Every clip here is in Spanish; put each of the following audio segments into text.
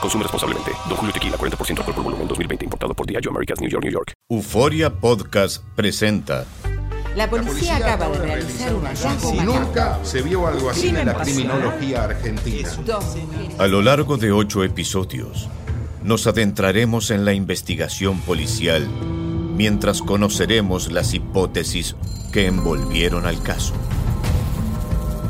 Consume responsablemente. Don Julio Tequila, 40% alcohol por volumen, 2020. Importado por Diageo Americas, New York, New York. Euforia Podcast presenta La policía acaba de realizar un hallazgo nunca se vio algo así en la criminología argentina. A lo largo de ocho episodios, nos adentraremos en la investigación policial mientras conoceremos las hipótesis que envolvieron al caso.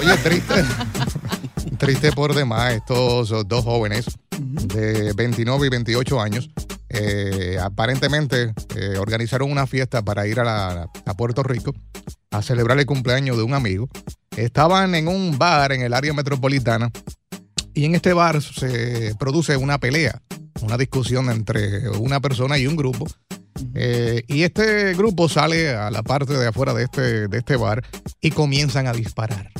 Oye, triste. triste por demás estos dos jóvenes de 29 y 28 años. eh, aparentemente eh, organizaron una fiesta para ir a, Puerto Rico a celebrar el cumpleaños de un amigo. Estaban en un bar en el área metropolitana y en este bar se produce una pelea, una discusión entre una persona y un grupo. Eh, y este grupo sale a la parte de afuera de este, de este bar y comienzan a disparar.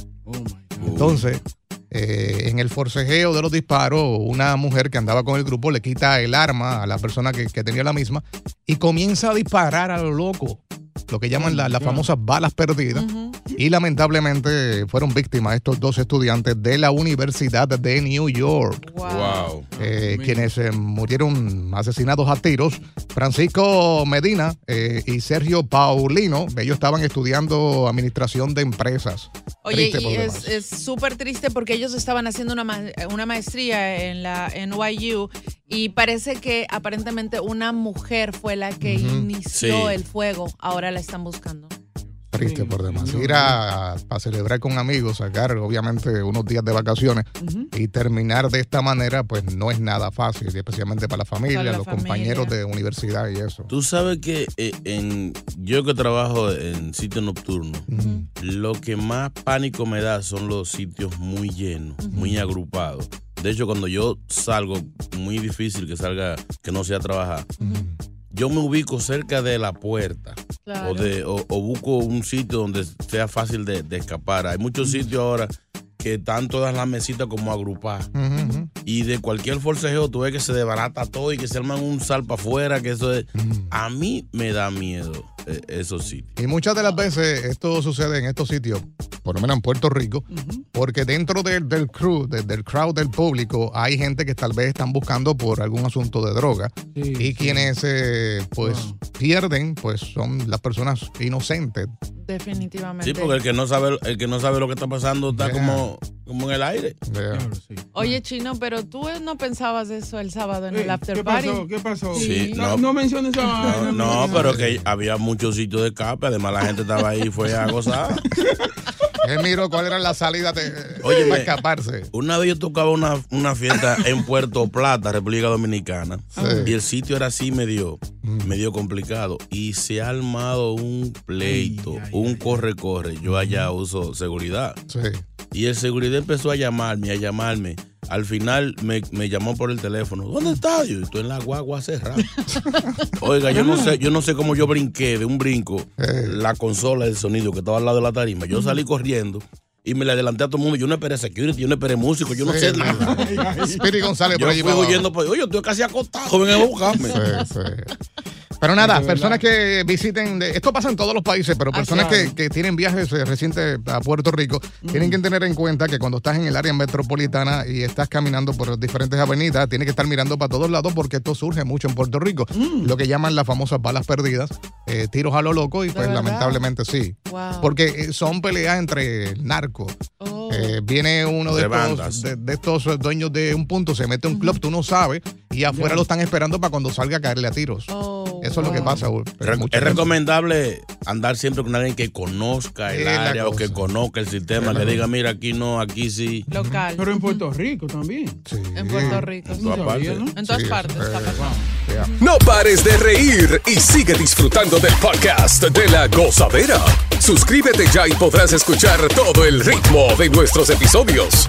Entonces, eh, en el forcejeo de los disparos, una mujer que andaba con el grupo le quita el arma a la persona que, que tenía la misma y comienza a disparar a lo loco, lo que llaman la- las famosas balas perdidas. Y lamentablemente fueron víctimas estos dos estudiantes de la Universidad de New York Wow. eh, quienes eh, murieron asesinados a tiros. Francisco Medina eh, y Sergio Paulino, ellos estaban estudiando administración de empresas. Oye, Triste y es súper triste porque ellos estaban haciendo una, ma- una maestría en la NYU y parece que aparentemente una mujer fue la que inició Sí. el fuego. Ahora la están buscando. Triste por demás. Ir a, a celebrar con amigos, sacar obviamente unos días de vacaciones y terminar de esta manera, pues no es nada fácil, especialmente para la familia, Para la los familia. compañeros de universidad y eso. Tú sabes que eh, en, yo que trabajo en sitios nocturnos, lo que más pánico me da son los sitios muy llenos, muy agrupados. De hecho, cuando yo salgo, muy difícil que salga, que no sea a trabajar, yo me ubico cerca de la puerta. Claro. O, de, o, o busco un sitio donde sea fácil de, de escapar. Hay muchos sitios ahora que están todas las mesitas como agrupadas. Y de cualquier forcejeo tú ves que se desbarata todo y que se arman un salpa afuera, que eso es... A mí me da miedo eh, esos sitios. Y muchas de las veces esto sucede en estos sitios, por lo menos en Puerto Rico, porque dentro del, del crew, de- del crowd del público, hay gente que tal vez están buscando por algún asunto de droga. y quienes eh, pues pierden, pues son las personas inocentes. Definitivamente. Sí, porque el que no sabe, el que no sabe lo que está pasando está Yeah. como, como en el aire. Yeah. Oye, Chino, pero tú no pensabas eso el sábado en el after ¿Qué party. pasó? ¿Qué pasó? Sí, no, no. no menciones esa No, no, menciones pero que había muchos sitios de escape. Además, la gente estaba ahí y fue a gozar. Él miró cuál era la salida de, Oye, para escaparse. Una vez yo tocaba una, una fiesta en Puerto Plata, República Dominicana, Sí. y el sitio era así medio, medio complicado. Y se ha armado un pleito, un corre-corre. Yo allá uso seguridad. Sí. Y el seguridad empezó a llamarme, a llamarme. Al final me, me llamó por el teléfono. ¿Dónde estás? Yo estoy en la guagua cerrada. Oiga, yo no sé, yo no sé cómo yo brinqué de un brinco Eh. la consola del sonido que estaba al lado de la tarima. Yo salí corriendo y me le adelanté a todo el mundo. Yo no esperé security, yo no esperé músico, yo no Sí, sé nada. Speedy González yo por allí fui huyendo, por, oye, yo estoy casi acostado, vengan a buscarme. Sí, sí. Pero nada, personas que visiten, de- esto pasa en todos los países, pero personas que, que tienen viajes eh, recientes a Puerto Rico tienen que tener en cuenta que cuando estás en el área metropolitana y estás caminando por diferentes avenidas, tienes que estar mirando para todos lados porque esto surge mucho en Puerto Rico. Lo que llaman las famosas balas perdidas, eh, tiros a lo loco y pues verdad? lamentablemente sí. Wow. Porque eh, son peleas entre narcos. Oh. Eh, viene uno de De estos, de, de estos dueños de un punto, se mete a un club, tú no sabes, y afuera lo están esperando para cuando salga a caerle a tiros. Oh, Eso es lo que wow. pasa. güey. Re- es recomendable andar siempre con alguien que conozca el Es área o que conozca el sistema, que diga, mira, aquí no, aquí sí. Local. Pero en Puerto Rico también. Sí. En Puerto Rico. En todas partes. ¿no? En todas Sí, partes eh. Yeah. No pares de reír y sigue disfrutando del podcast de la gozadera. Suscríbete ya y podrás escuchar todo el ritmo de nuestros episodios.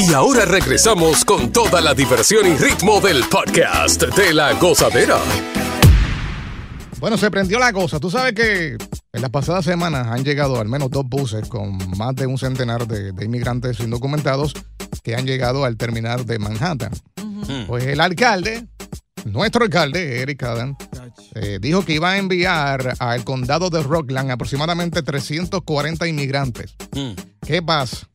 Y ahora regresamos con toda la diversión y ritmo del podcast de la gozadera. Bueno, se prendió la cosa. Tú sabes que en las pasadas semanas han llegado al menos dos buses con más de un centenar de, de inmigrantes indocumentados que han llegado al terminal de Manhattan. Pues el alcalde, nuestro alcalde, Eric Adam, eh, dijo que iba a enviar al condado de Rockland aproximadamente 340 inmigrantes. Mm. ¿Qué pasa?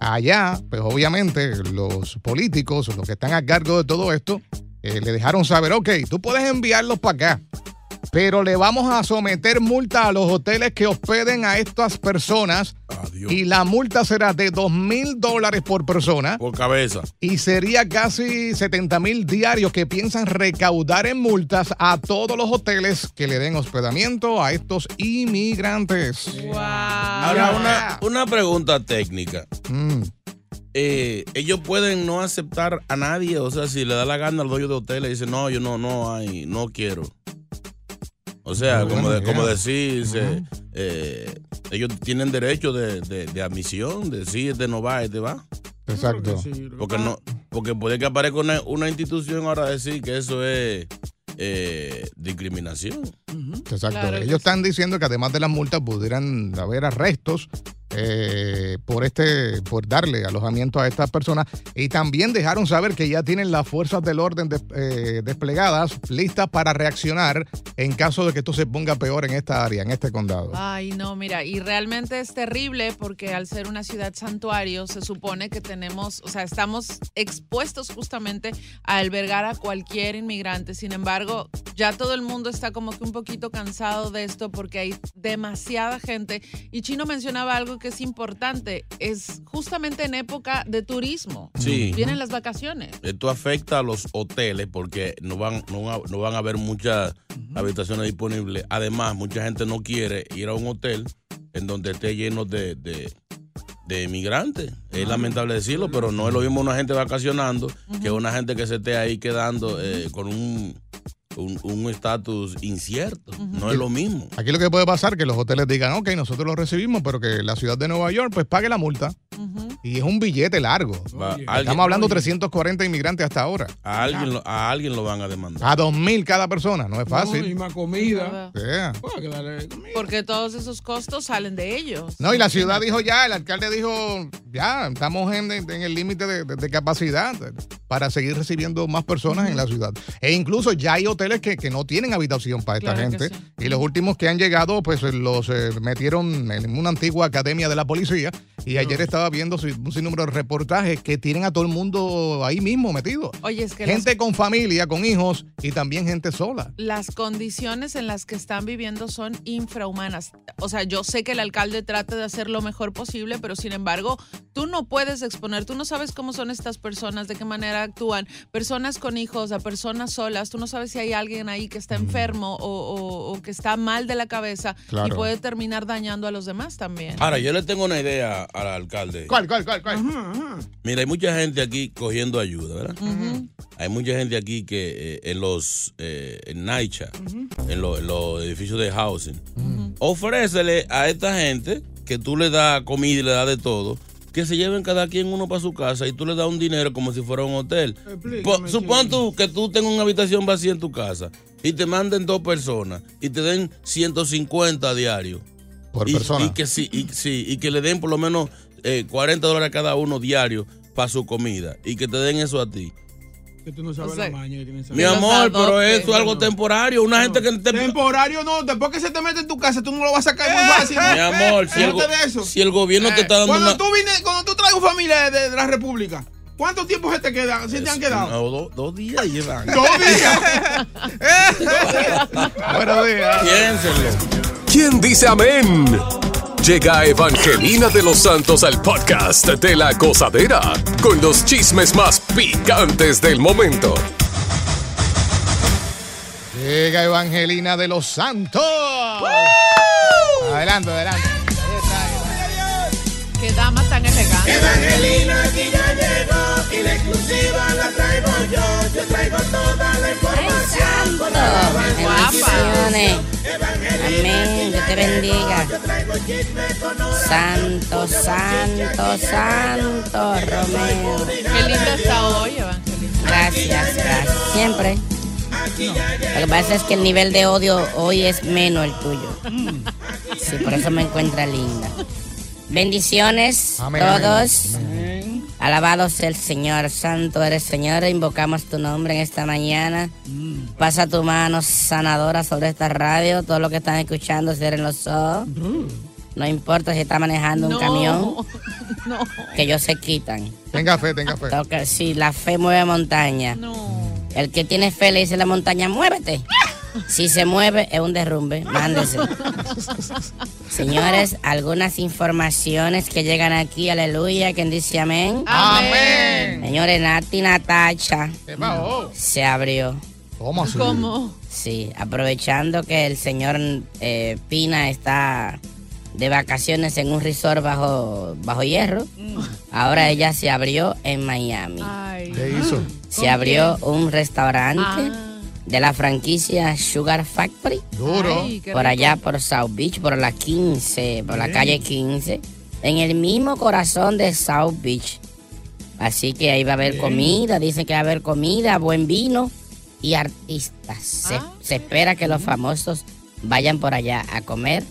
Allá, pues obviamente los políticos, los que están a cargo de todo esto, eh, le dejaron saber, ok, tú puedes enviarlos para acá, pero le vamos a someter multa a los hoteles que hospeden a estas personas Adiós. y la multa será de 2 mil dólares por persona Por cabeza. y sería casi 70 mil diarios que piensan recaudar en multas a todos los hoteles que le den hospedamiento a estos inmigrantes. Ahora, una, una pregunta técnica. Mm. Eh, ellos pueden no aceptar a nadie, o sea, si le da la gana al dueño de hotel y dice, no, yo no, no hay, no quiero. O sea, como, de- como decirse, eh, ellos tienen derecho de, de- de admisión, de si este no va, este va. Exacto. Porque no, porque puede que aparezca una, una institución ahora a decir que eso es eh, discriminación. Exacto. Claro Ellos están diciendo que además de las multas pudieran haber arrestos eh, por este, por darle alojamiento a estas personas y también dejaron saber que ya tienen las fuerzas del orden des- eh, desplegadas listas para reaccionar en caso de que esto se ponga peor en esta área, en este condado. Ay, no, mira, y realmente es terrible porque al ser una ciudad santuario se supone que tenemos, o sea, estamos expuestos justamente a albergar a cualquier inmigrante. Sin embargo, ya todo el mundo está como que un poquito cansado de esto porque hay demasiada gente. Y Chino mencionaba algo que es importante, es justamente en época de turismo. Sí. Vienen las vacaciones. Esto afecta a los hoteles porque no van, no, va- no van a haber muchas habitaciones disponibles. Además, mucha gente no quiere ir a un hotel en donde esté lleno de, de, de inmigrantes. Es lamentable decirlo, pero no es lo mismo una gente vacacionando que una gente que se esté ahí quedando eh, con un un un estatus incierto. No es lo mismo. Aquí lo que puede pasar es que los hoteles digan, ok, nosotros lo recibimos, pero que la ciudad de Nueva York pues pague la multa. Y es un billete largo. Va- Estamos hablando de 340 inmigrantes hasta ahora. A alguien, lo- a alguien lo van a demandar. A 2.000 cada persona, no es No, y fácil. más comida. Yeah. Pues comida. Porque todos esos costos salen de ellos. No, y la ciudad dijo ya, el alcalde dijo, ya, estamos en, en el límite de, de- de capacidad. Para seguir recibiendo más personas en la ciudad. E incluso ya hay hoteles que, que no tienen habitación para esta Claro gente. sí. Y los últimos que han llegado, pues los eh, metieron en una antigua academia de la policía. Y ayer estaba viendo un sinnúmero de reportajes que tienen a todo el mundo ahí mismo metido. Oye, es que las- Gente con familia, con hijos y también gente sola. las condiciones en las que están viviendo son infrahumanas. O sea, yo sé que el alcalde trata de hacer lo mejor posible, pero sin embargo, tú no puedes exponer, tú no sabes cómo son estas personas, de qué manera actúan. Personas con hijos, a personas solas, tú no sabes si hay alguien ahí que está enfermo o, o- o que está mal de la cabeza y puede terminar dañando a los demás también. Ahora, yo le tengo una idea al alcalde. ¿Cuál, cuál, cuál, cuál? Mira, hay mucha gente aquí cogiendo ayuda, ¿verdad? Hay mucha gente aquí que eh, en los, eh, en lo- en los edificios de housing, ofrécele a esta gente que tú le das comida y le das de todo, que se lleven cada quien uno para su casa y tú le das un dinero como si fuera un hotel. Supón tú que tú tengas una habitación vacía en tu casa y te manden dos personas y te den 150 diarios. Por y, persona. Y que, sí, y, sí, y que le den por lo menos eh, 40 dólares a cada uno diario para su comida y que te den eso a ti. Que tú no sabes O sea, la maña que tienes Mi amor, pero eso es algo temporario. Una gente que te... Temporario no, después que se te mete en tu casa, tú no lo vas a sacar muy fácil. Mi amor, si el, go- de eso. si el gobierno te está dando Cuando una... tú vienes, cuando tú traes familia de, de la República, ¿cuánto tiempo se te quedan? ¿Se te han quedado? No, dos, dos días llevan. Dos días. Buenos días. Piénsenlo. ¿Quién dice amén? Llega Evangelina de los Santos al podcast de la gozadera con los chismes más picantes del momento. Llega Evangelina de los Santos. Adelante, adelante. Qué dama tan elegante. Evangelina aquí ya llegó y la exclusiva la traigo yo. Yo traigo toda la información la Bendiciones. Amén. Te bendiga. Santo, santo, santo, Romeo. Qué linda está hoy. Gracias, gracias. Siempre. Lo que pasa es que el nivel de odio hoy es menos el tuyo. Sí, por eso me encuentra linda. Bendiciones Amén, todos. Alabado sea el Señor, santo eres Señor, invocamos tu nombre en esta mañana. Pasa tu mano sanadora sobre esta radio, todo lo que están escuchando cierren los ojos. No importa si está manejando un No, camión, No. que ellos se quitan. Tenga fe, tenga fe. Toca, sí, la fe mueve montaña. El que tiene fe le dice a la montaña, muévete. Si se mueve, es un derrumbe. Mándese. Señores, algunas informaciones que llegan aquí, aleluya, quien dice amén. Amén. Señores, Nati Natacha se abrió. ¿Cómo así? ¿Cómo? Sí, aprovechando que el señor eh, Pina está de vacaciones en un resort bajo, bajo hierro, ahora ella se abrió en Miami. Ay. ¿Qué hizo? Se abrió un restaurante Ah. De la franquicia Sugar Factory. Duro. Ay, por allá por South Beach, por la 15, por la calle 15, en el mismo corazón de South Beach. Así que ahí va a haber comida, dicen que va a haber comida, buen vino y artistas. Se, Ah, se espera que los famosos vayan por allá a comer.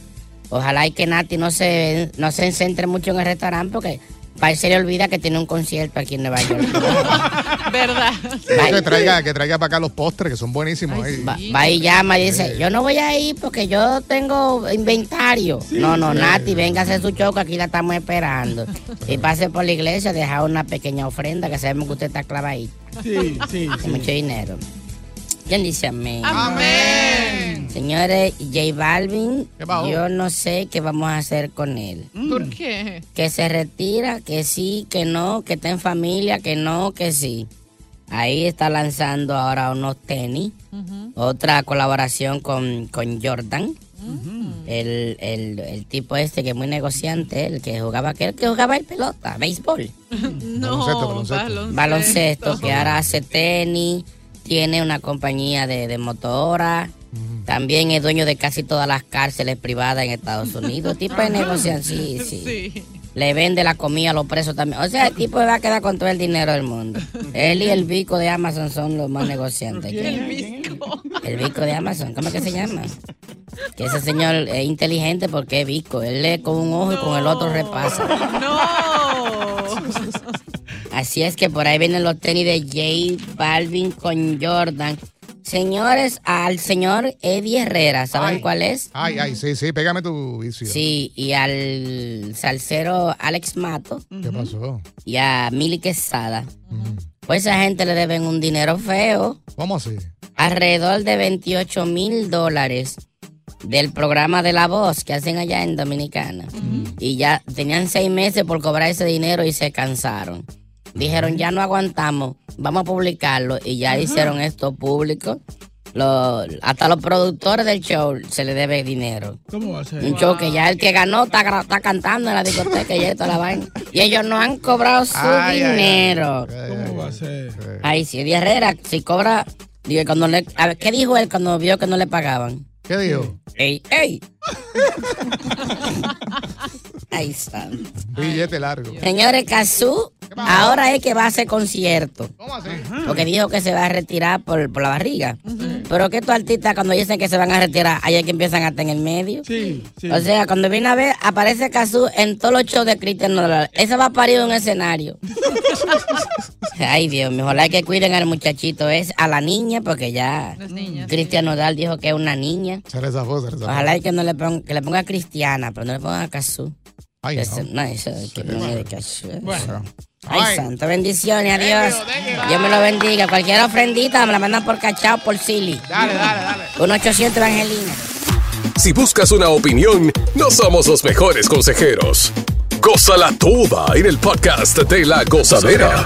Ojalá y que Nati no se, no se centre mucho en el restaurante porque para él se le olvida que tiene un concierto aquí en Nueva York. ¿Verdad? Pero Que traiga, que traiga para acá los postres, que son buenísimos. ahí. Va, va y llama y dice, yo no voy a ir porque yo tengo inventario. no, no, Nati, venga a hacer su choco, aquí la estamos esperando. y pase por la iglesia, deja una pequeña ofrenda, que sabemos que usted está clavadito. Sí, sí, sí. mucho dinero. ¿Quién dice amén? Amén. Señores, J Balvin, yo no sé qué vamos a hacer con él. ¿Por qué? Que se retira, que sí, que no, que está en familia, que no, que sí. Ahí está lanzando ahora unos tenis. Otra colaboración con, con Jordan. el, el- el tipo este que es muy negociante, el que jugaba, que, el que jugaba el pelota, béisbol. No, baloncesto. baloncesto. baloncesto, que ahora hace tenis, tiene una compañía de, de motora, también es dueño de casi todas las cárceles privadas en Estados Unidos. tipo de negociación, sí, sí. Sí. Le vende la comida a los presos también. O sea, el tipo va a quedar con todo el dinero del mundo. Él y el bico de Amazon son los más negociantes. hay. El visco. El bico de Amazon, ¿cómo es que se llama? Que ese señor es inteligente porque es bico. Él lee con un ojo y con el otro repasa. No. Así es que por ahí vienen los tenis de J Balvin con Jordan. Señores, al señor Eddie Herrera, ¿saben Ay. cuál es? Ay, ay, sí, sí, pégame tu vicio. Sí, y al salsero Alex Mato ¿Qué pasó? y a Mili Quesada. Pues a esa gente le deben un dinero feo. ¿Cómo así? Alrededor de 28 mil dólares del programa de La Voz que hacen allá en Dominicana. Y ya tenían seis meses por cobrar ese dinero y se cansaron. Dijeron, ya no aguantamos, vamos a publicarlo. Y ya hicieron esto público. Lo- hasta los productores del show se le debe dinero. ¿Cómo va a ser? Un show que ya el que ganó está, está cantando en la discoteca y toda la vaina. Y ellos no han cobrado su Ay, ay, ay. dinero. ¿Cómo va a ser? Ay, si Eddie Herrera, si cobra. Digo, cuando le, a ver, ¿qué dijo él cuando vio que no le pagaban? ¿Qué dijo? ¡Ey, ey! Ahí está. Billete largo. Señores, Cazú, ahora es que va a hacer concierto. ¿Cómo así? Porque dijo que se va a retirar por, por la barriga. Pero que estos artistas cuando dicen que se van a retirar, ahí es que empiezan hasta en el medio. Sí, sí. O sea, cuando viene a ver, aparece Cazú en todos los shows de Cristian Nodal. Ese va a parir en un escenario. Ay, Dios mío, ojalá que cuiden al muchachito. Es a la niña, porque ya Cristian Nodal dijo que es una niña. Se le zafó, se le zafó. Ojalá que no le ponga, que le ponga Cristiana, pero no le ponga Cazú. Ay, no. no, eso es que no es de Cazú. Bueno. Ay, Ay. santo, bendiciones, adiós. Dios me lo bendiga. Cualquier ofrendita me la mandan por cachao por Silly. Dale, dale, dale. 1-800 Evangelina. Si buscas una opinión, no somos los mejores consejeros. Gózala toda en el podcast de la gozadera.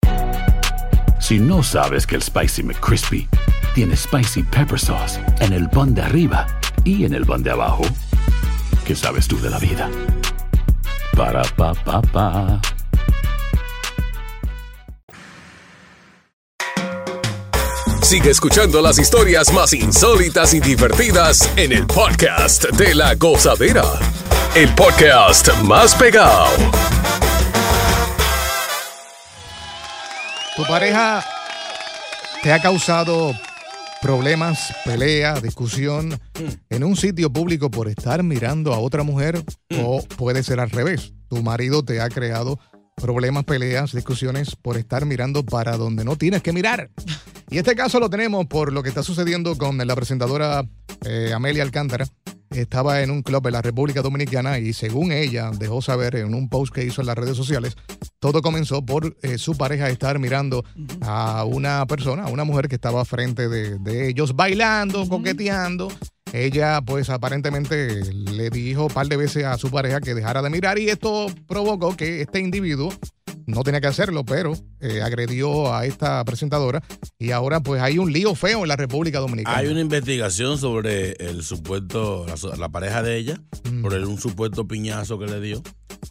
Si no sabes que el Spicy McCrispy tiene Spicy Pepper Sauce en el pan de arriba y en el pan de abajo, ¿qué sabes tú de la vida? Para, pa, pa, pa. Sigue escuchando las historias más insólitas y divertidas en el podcast de la gozadera. El podcast más pegado. ¿Tu pareja te ha causado problemas, pelea, discusión en un sitio público por estar mirando a otra mujer? O puede ser al revés. Tu marido te ha creado problemas, peleas, discusiones por estar mirando para donde no tienes que mirar. Y este caso lo tenemos por lo que está sucediendo con la presentadora eh, Amelia Alcántara. Estaba en un club en la República Dominicana y según ella dejó saber en un post que hizo en las redes sociales, todo comenzó por eh, su pareja estar mirando a una persona, a una mujer que estaba frente de, de ellos bailando, coqueteando. Ella pues aparentemente le dijo un par de veces a su pareja que dejara de mirar y esto provocó que este individuo no tenía que hacerlo, pero eh, agredió a esta presentadora y ahora pues hay un lío feo en la República Dominicana. Hay una investigación sobre el supuesto, la, pareja de ella, Mm. por el- un supuesto piñazo que le dio.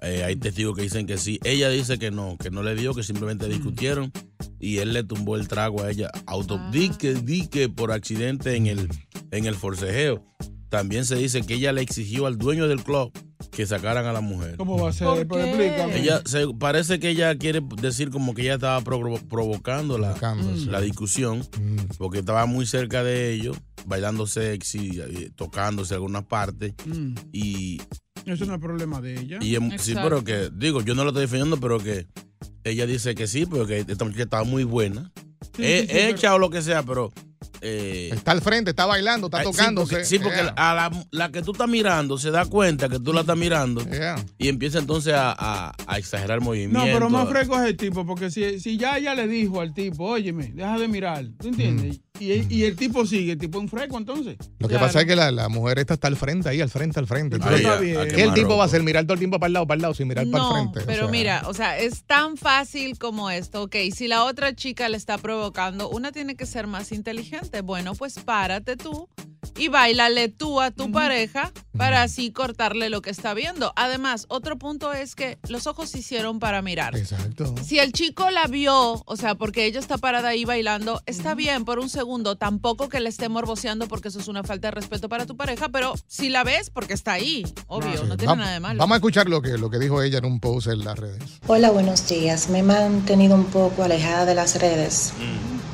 Eh, hay testigos que dicen que sí. Ella dice que no, que no le dio, que simplemente discutieron y él le tumbó el trago a ella. Auto, di que, di que por accidente en el, en el forcejeo. También se dice que ella le exigió al dueño del club que sacaran a la mujer. ¿Cómo va a ser? Pero explícame. Ella se, parece que ella quiere decir como que ella estaba provo- provocando la, la discusión porque estaba muy cerca de ellos, bailando sexy, eh, tocándose algunas partes Mm. y, Eso no es problema de ella. y em- sí, pero que digo, yo no lo estoy defendiendo, pero que ella dice que sí, porque esta muchacha estaba muy buena. Sí, He- sí, sí, hecha pero- o lo que sea, pero eh, Está al frente, está bailando, está Ay, sí, tocándose. porque- Sí, porque, Yeah. a la, la que tú estás mirando se da cuenta que tú la estás mirando y empieza entonces a, a- a exagerar el No, movimiento. pero más fresco es el tipo, porque si, si ya ella le dijo al tipo, óyeme, deja de mirar, ¿tú entiendes? Y, y el tipo sigue, el tipo es un fresco entonces. Lo que Claro. pasa es que la, la mujer esta está al frente, ahí, al frente, al frente. Pero está Entonces, bien. ¿Qué el tipo va a hacer? Mirar todo el tiempo para el lado, para el lado, sin mirar para el frente. O pero sea, mira, o sea, es tan fácil como esto. Ok, si la otra chica le está provocando, una tiene que ser más inteligente. Bueno, pues párate tú y bailale tú a tu pareja para así cortarle lo que está viendo. Además, otro punto es que los ojos se hicieron para mirar. Exacto. Si el chico la vio, o sea, porque ella está parada ahí bailando, está bien por un segundo, tampoco que le esté morboseando porque eso es una falta de respeto para tu pareja, pero si la ves porque está ahí, obvio, no tiene Va- nada de malo. Vamos a escuchar lo que, lo que dijo ella en un post en las redes. Hola, buenos días. Me he mantenido un poco alejada de las redes,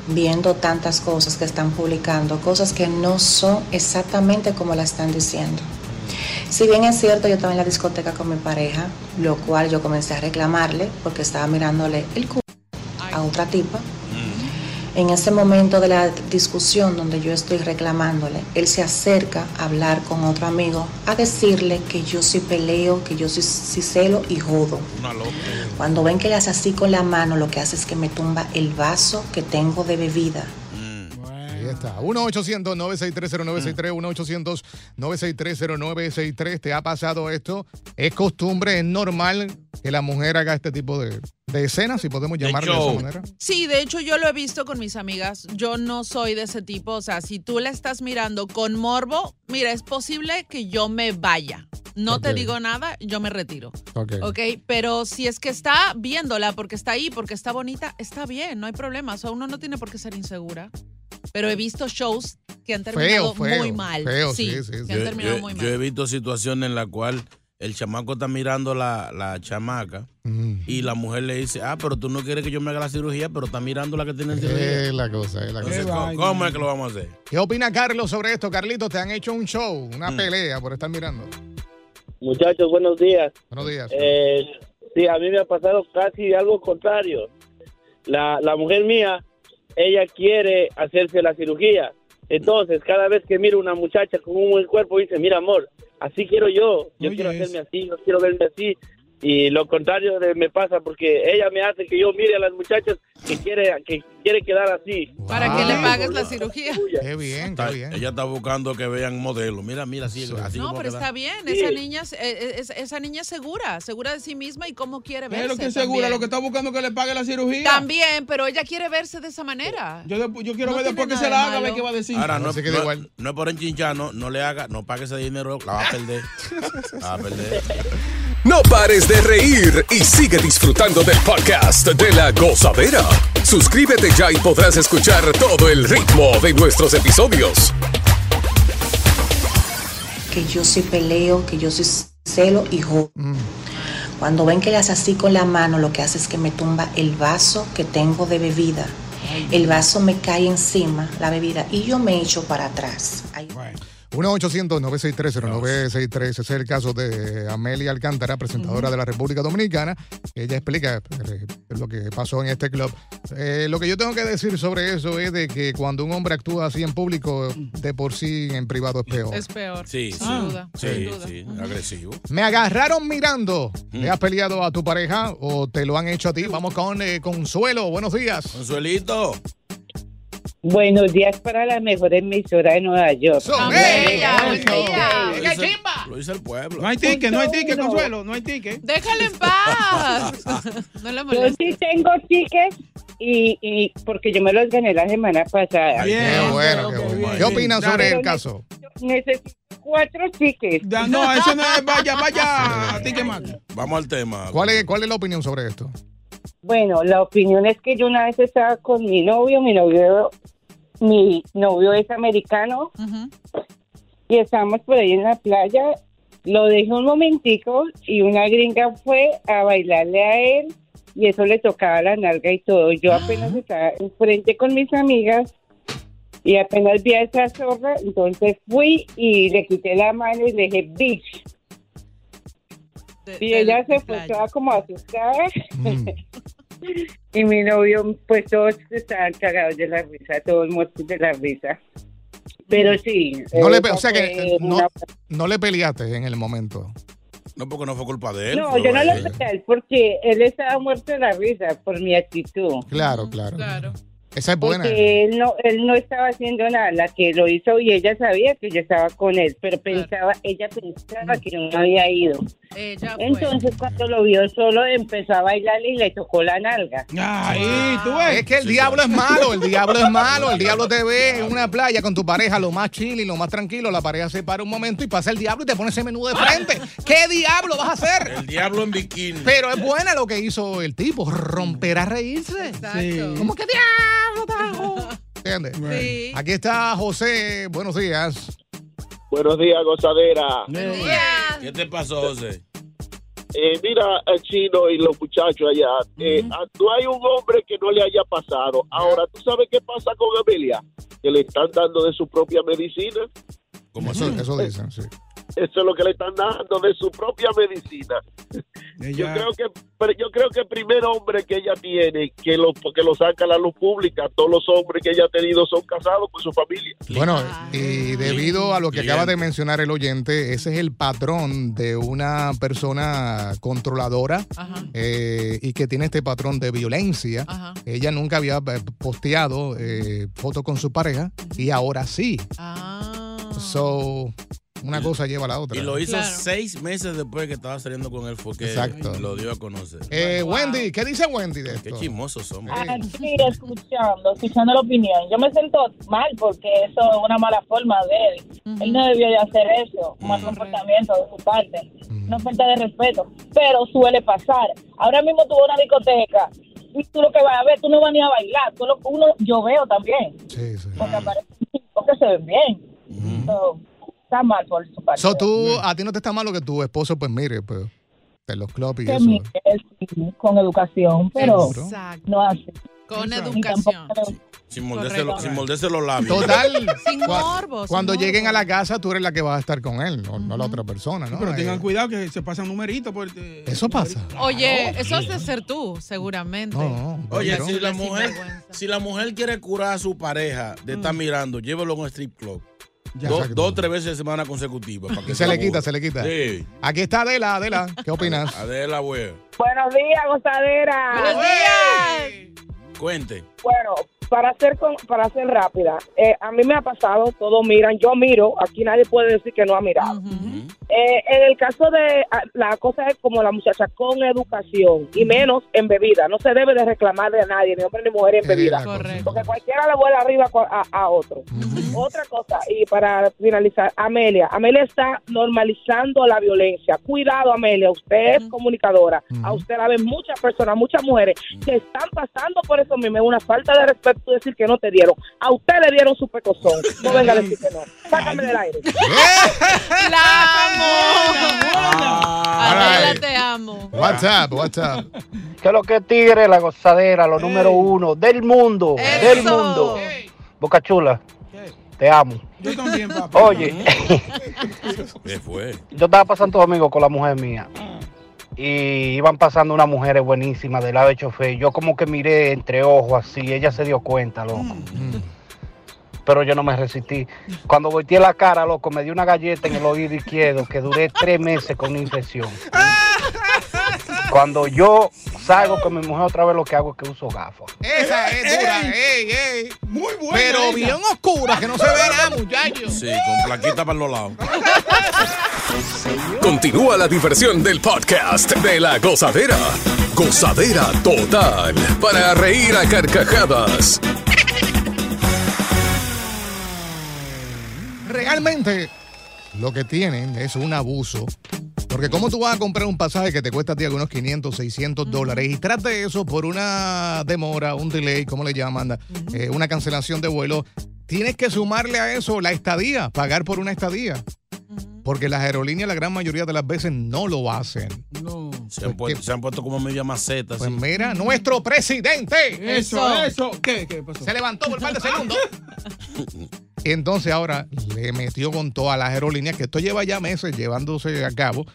viendo tantas cosas que están publicando, cosas que no son exactamente como la están diciendo. Si bien es cierto, yo estaba en la discoteca con mi pareja, lo cual yo comencé a reclamarle porque estaba mirándole el culo a otra tipa. En ese momento de la discusión donde yo estoy reclamándole, él se acerca a hablar con otro amigo, a decirle que yo sí peleo, que yo sí, sí celo y jodo. Cuando ven que le hace así con la mano, lo que hace es que me tumba el vaso que tengo de bebida. Ahí está. 1-800-963-0963. 1-800-963-0963. ¿Te ha pasado esto? ¿Es costumbre, es normal que la mujer haga este tipo de, de escenas, si podemos llamarlo de esa manera? Sí, de hecho yo lo he visto con mis amigas. Yo no soy de ese tipo. O sea, si tú la estás mirando con morbo, mira, es posible que yo me vaya. No te digo nada, yo me retiro. Ok. Ok, pero si es que está viéndola porque está ahí, porque está bonita, está bien, no hay problema. O sea, uno no tiene por qué ser insegura. Pero he visto shows que han terminado feo, muy mal. feo, sí, sí, sí, que han Yo- terminado yo- muy yo mal. he visto situaciones en las cuales el chamaco está mirando la, la chamaca y la mujer le dice, ah, pero tú no quieres que yo me haga la cirugía, pero está mirando la que tiene cirugía. Es la cosa, es la Entonces, cosa. ¿cómo, cómo es que lo vamos a hacer? ¿Qué opina Carlos sobre esto? Carlitos, te han hecho un show, una Mm. pelea por estar mirando. Muchachos, buenos días. Buenos días. Eh, sí, a mí me ha pasado casi algo contrario. La, la mujer mía, ella quiere hacerse la cirugía. Entonces, cada vez que miro una muchacha con un buen cuerpo, dice, mira, amor, así quiero yo. Yo quiero hacerme así, yo quiero verme así. Y lo contrario de- me pasa porque ella me hace que yo mire a las muchachas que quiere, que quiere quedar así. Para que le pagues la cirugía. Qué bien, Está- Ella está buscando que vean modelos. Mira, mira, así, así No, pero está bien. Sí. Esa niña, es- eh, es- esa niña es segura, segura de sí misma y cómo quiere verse. Lo que segura, lo que está buscando que le pague la cirugía. También, pero ella quiere verse de esa manera. Yo, yo quiero No ver después que se la haga, a ver qué va a decir. Ahora, no, no, no es por enchinchar, no, no le haga, no pague ese dinero, la va a perder. La va a perder. No pares de reír y sigue disfrutando del podcast de la gozadera. Suscríbete ya y podrás escuchar todo el ritmo de nuestros episodios. Que yo sí peleo, que yo sí celo y jodo. Cuando ven que le hace así con la mano, lo que hace es que me tumba el vaso que tengo de bebida. El vaso me cae encima, la bebida, y yo me echo para atrás. 1-800-963-0963. Ese es el caso de Amelia Alcántara, presentadora de la República Dominicana. Ella explica eh, lo que pasó en este club. Eh, lo que yo tengo que decir sobre eso es de que cuando un hombre actúa así en público, de por sí en privado es peor. Es peor. Sí, sin sí. duda. Sí, sin duda. sí, agresivo. Me agarraron mirando. Mm. ¿Le has peleado a tu pareja o te lo han hecho a ti? Vamos con eh, Consuelo. Buenos días. Consuelito. Buenos días para la mejor emisora de Nueva York. Lo dice- Lo dice el pueblo. No hay ticket, no hay ticket, Consuelo, no hay ticket. Déjale en paz. no le Yo sí tengo tickets y, y porque yo me los gané la semana pasada. Qué bueno, qué bueno. ¿Qué opinas sobre el caso? Necesito cuatro tickets. Ya, no, eso no es, vaya, vaya, ticket más. Vamos al tema. ¿Cuál es, ¿Cuál es la opinión sobre esto? Bueno, la opinión es que yo una vez estaba con mi novio, mi novio, mi novio es americano y estábamos por ahí en la playa. Lo dejé un momentico y una gringa fue a bailarle a él y eso le tocaba la nalga y todo. Yo apenas estaba enfrente con mis amigas y apenas vi a esa zorra, entonces fui y le quité la mano y le dije, bitch. Y ella se fue toda como asustada. y mi novio, pues todos estaban cagados de la risa, todos muertos de la risa. Pero sí. No le, esa o sea que fue no, una- no le peleaste en el momento. No, porque no fue culpa de él. No, fue yo no lo él porque él estaba muerto de la risa por mi actitud. Claro, claro. Esa es buena. Porque él no, él no estaba haciendo nada, la que lo hizo y ella sabía que yo estaba con él, pero pensaba, ella pensaba que yo no había ido. Entonces cuando lo vio solo empezó a bailar y le tocó la nalga. Ahí, tú ves. Es que el diablo es malo, el diablo es malo, el diablo te ve en una playa con tu pareja, lo más chill y lo más tranquilo, la pareja se para un momento y pasa el diablo y te pone ese menú de frente. ¿Qué diablo vas a hacer? El diablo en bikini. Pero es buena lo que hizo el tipo, romper a reírse. Sí. ¿Cómo que diablo? ¿Entiendes? Sí. Aquí está José, buenos días. Buenos días, gozadera. ¿Qué te pasó, José? Eh, mira, el chino y los muchachos allá, eh, ah, no hay un hombre que no le haya pasado. Ahora, ¿tú sabes qué pasa con Amelia? Que le están dando de su propia medicina. ¿Cómo Eso, eso dicen, sí. Eso es lo que le están dando de su propia medicina. Yo creo que yo creo que el primer hombre que ella tiene que lo que lo saca a la luz pública, todos los hombres que ella ha tenido son casados con su familia. Bueno, y debido a lo que acaba de mencionar el oyente, ese es el patrón de una persona controladora eh, y que tiene este patrón de violencia. Ella nunca había eh, posteado eh, fotos con su pareja y ahora sí. So, una cosa lleva a la otra. Y lo hizo seis meses después que estaba saliendo con él, fue que Exacto. lo dio a conocer. Eh, Wendy, ¿qué dice Wendy de Qué esto? chismosos somos. Aquí escuchando, escuchando la opinión. Yo me siento mal porque eso es una mala forma de él. Él no debió de hacer eso, un mal comportamiento de su parte. Una falta de respeto. Pero suele pasar. Ahora mismo tuvo una discoteca y tú lo que vas a ver, tú no vas ni a bailar. Tú lo, uno, yo veo también. Porque aparecen tipos que se ven bien. So, está mal por su parte. So, tú, a ti no te está mal lo que tu esposo, pues mire, pues, en los clubs y Que eso. sí, con educación, pero no así. Con educación. Sin lo- sin morderse los labios. Total. Sin Cua- morbo, sin Cuando morbo. lleguen a la casa, tú eres la que va a estar con él, no, no la otra persona, ¿no? Pero Eh, tengan cuidado que se pasan numeritos. Por, eh, Eso pasa. Oye, eso has de ser tú, seguramente. Oye, Pero- si la, mujer, si la mujer quiere curar a su pareja de estar Mm. mirando, llévelo a un strip club. Ya. Dos, dos tres veces de semana consecutiva. para que se le aburra. quita, se le quita. Sí. Aquí está Adela, Adela, ¿qué opinas? Adela, güey. Buenos días, gozadera. Buenos días. Cuente. Bueno, para ser con- para ser rápida, eh, a mí me ha pasado, todos miran, yo miro, aquí nadie puede decir que no ha mirado. Eh, en el caso de ah, la cosa es como la muchacha con educación y menos en bebida, no se debe de reclamar de nadie, ni hombre ni mujer en bebida, porque cualquiera le vuela arriba a, a otro. Otra cosa y para finalizar, Amelia, Amelia está normalizando la violencia. Cuidado, Amelia, usted es comunicadora, a usted la ven muchas personas, muchas mujeres que están pasando por eso mismo, es una falta de respeto decir que no te dieron. A usted le dieron su pecozón, no venga a decir que no. Sácame del aire. La amo. Adela, Alright. te amo. What's up, what's up? Que lo que es Tigre, la gozadera, lo número uno del mundo, del Eso. mundo. Boca Chula, te amo. Yo también, papá. Oye, ¿Qué fue? yo estaba pasando domingo con la mujer mía y iban pasando unas mujeres buenísimas del lado de chofer. Yo como que miré entre ojos así, ella se dio cuenta, loco. Pero yo no me resistí. Cuando volteé la cara, loco, me dio una galleta en el oído izquierdo que duré tres meses con una infección. Cuando yo salgo con mi mujer otra vez, lo que hago es que uso gafas. Esa es dura, ey, ey. Muy buena. Pero esa. bien oscura, que no se ve nada, muchachos. Sí, con plaquita para los lados. Continúa la diversión del podcast de la gozadera. Gozadera total para reír a carcajadas. Realmente lo que tienen es un abuso. Porque ¿cómo tú vas a comprar un pasaje que te cuesta a ti algunos 500, 600 dólares y tras de eso por una demora, un delay, ¿cómo le llaman? Eh, una cancelación de vuelo, tienes que sumarle a eso la estadía, pagar por una estadía. Porque las aerolíneas la gran mayoría de las veces no lo hacen. No. Se han, puesto, se han puesto como media maceta. Pues así. mira, nuestro presidente Eso, eso. ¿Qué? ¿Qué pasó? se levantó por un par de segundos. Y entonces ahora le metió con todas las aerolíneas, que esto lleva ya meses llevándose a cabo.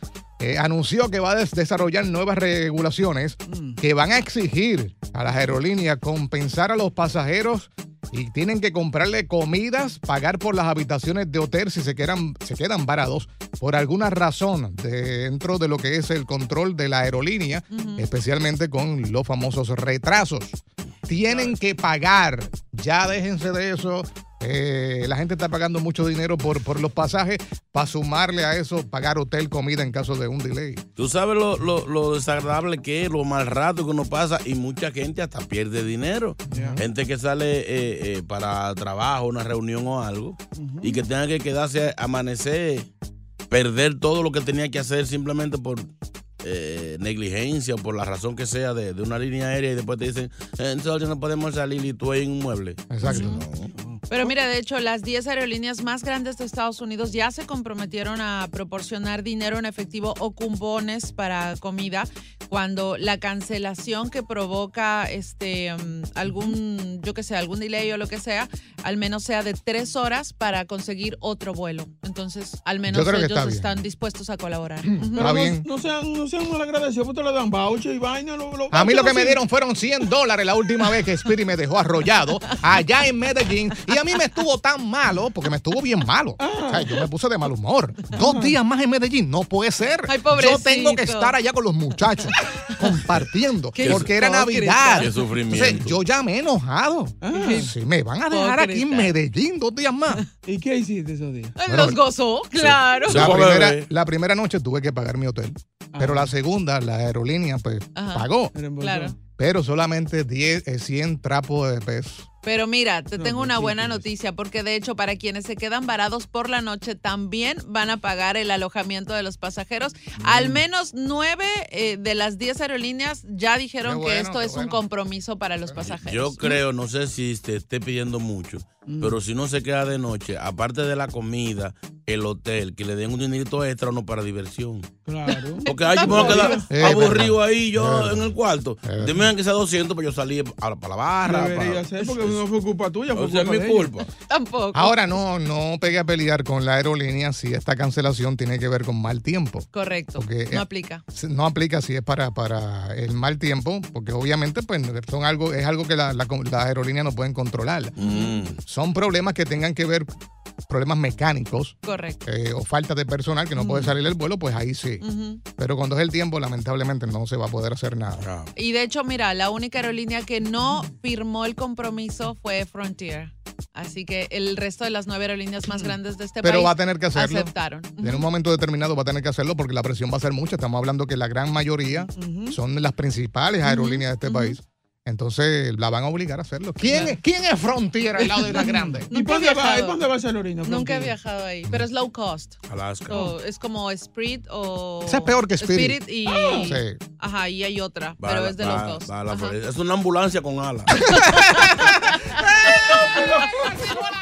eh, anunció que va a des- desarrollar nuevas regulaciones que van a exigir a las aerolíneas compensar a los pasajeros y tienen que comprarle comidas, pagar por las habitaciones de hotel si se quedan, se quedan varados por alguna razón dentro de lo que es el control de la aerolínea, especialmente con los famosos retrasos. tienen que pagar. Ya déjense de eso. Eh, la gente está pagando mucho dinero por, por los pasajes para sumarle a eso pagar hotel, comida en caso de un delay. Tú sabes lo, lo- lo desagradable que es, lo mal rato que uno pasa y mucha gente hasta pierde dinero. Gente que sale eh, eh, para trabajo, una reunión o algo y que tenga que quedarse a amanecer, perder todo lo que tenía que hacer simplemente por eh, negligencia o por la razón que sea de, de una línea aérea y después te dicen, "Eh, entonces no podemos salir y tú ahí en un mueble. Exacto. Pero mira, de hecho, las 10 aerolíneas más grandes de Estados Unidos ya se comprometieron a proporcionar dinero en efectivo o cupones para comida cuando la cancelación que provoca este um, algún, yo que sé, algún delay o lo que sea, al menos sea de tres horas para conseguir otro vuelo. Entonces, al menos Yo creo que ellos está están dispuestos a colaborar. Pero Está no, bien. no sean, no sean mal agradecidos, pues te le dan voucher y vaina. Lo, lo- A mí lo que me dieron fueron 100 dólares la última vez que Spirit me dejó arrollado allá en Medellín. Y a mí me estuvo tan malo, porque me estuvo bien malo. O sea, yo me puse de mal humor. Dos días más en Medellín, no puede ser. Ay, yo tengo que estar allá con los muchachos, compartiendo, Qué porque era. Navidad. Qué sufrimiento. Entonces, yo ya me he enojado. Si me van a dejar aquí en. Medellín dos días más. ¿Y qué hiciste esos días? Los gozó, claro. La primera, la primera noche tuve que pagar mi hotel, pero la segunda, la aerolínea, pues Ajá. pagó. Claro. Pero solamente 10, eh, 100 trapos de peso. Pero mira, te No, tengo una sí, buena noticia, porque de hecho para quienes se quedan varados por la noche también van a pagar el alojamiento de los pasajeros. Al Mm. menos nueve eh, de las diez aerolíneas ya dijeron que esto es un compromiso para los pasajeros. Yo creo, no sé si te esté pidiendo mucho, pero si no se queda de noche, aparte de la comida, el hotel, que le den un dinerito extra o no para diversión. Claro. Porque yo me voy a quedar Eh, aburrido verdad. ahí yo verdad. en el cuarto. Dime que sea 200 para yo salir a- para la barra. Debería para- ser, porque no fue culpa tuya, fue O sea, es culpa mi culpa. Tampoco. Ahora no, no pegue a pelear con la aerolínea si esta cancelación tiene que ver con mal tiempo. Correcto. Porque, no eh, aplica. No aplica si es para, para el mal tiempo, porque obviamente pues, son algo, es algo que la- la- las aerolíneas no pueden controlar. Mm. Son problemas que tengan que ver, problemas mecánicos Correcto. eh, o falta de personal que no puede salir el vuelo, pues ahí sí. Pero cuando es el tiempo, lamentablemente no se va a poder hacer nada. Y de hecho, mira, la única aerolínea que no firmó el compromiso fue Frontier. Así que el resto de las nueve aerolíneas más grandes de este Pero país va a tener que hacerlo. aceptaron. En un momento determinado va a tener que hacerlo porque la presión va a ser mucha. Estamos hablando que la gran mayoría son las principales aerolíneas de este país. Entonces la van a obligar a hacerlo. ¿Quién, es- ¿quién es Frontier al lado de la grande? ¿Y dónde va? viajado. ¿Y pa' dónde va esa aerolínea? Nunca he viajado ahí, pero es low cost. Alaska. So, es como Spirit o. Esa es peor que Spirit. y. Sí. Ajá, y hay otra, Va pero es de va- low cost. va. Es una ambulancia con alas.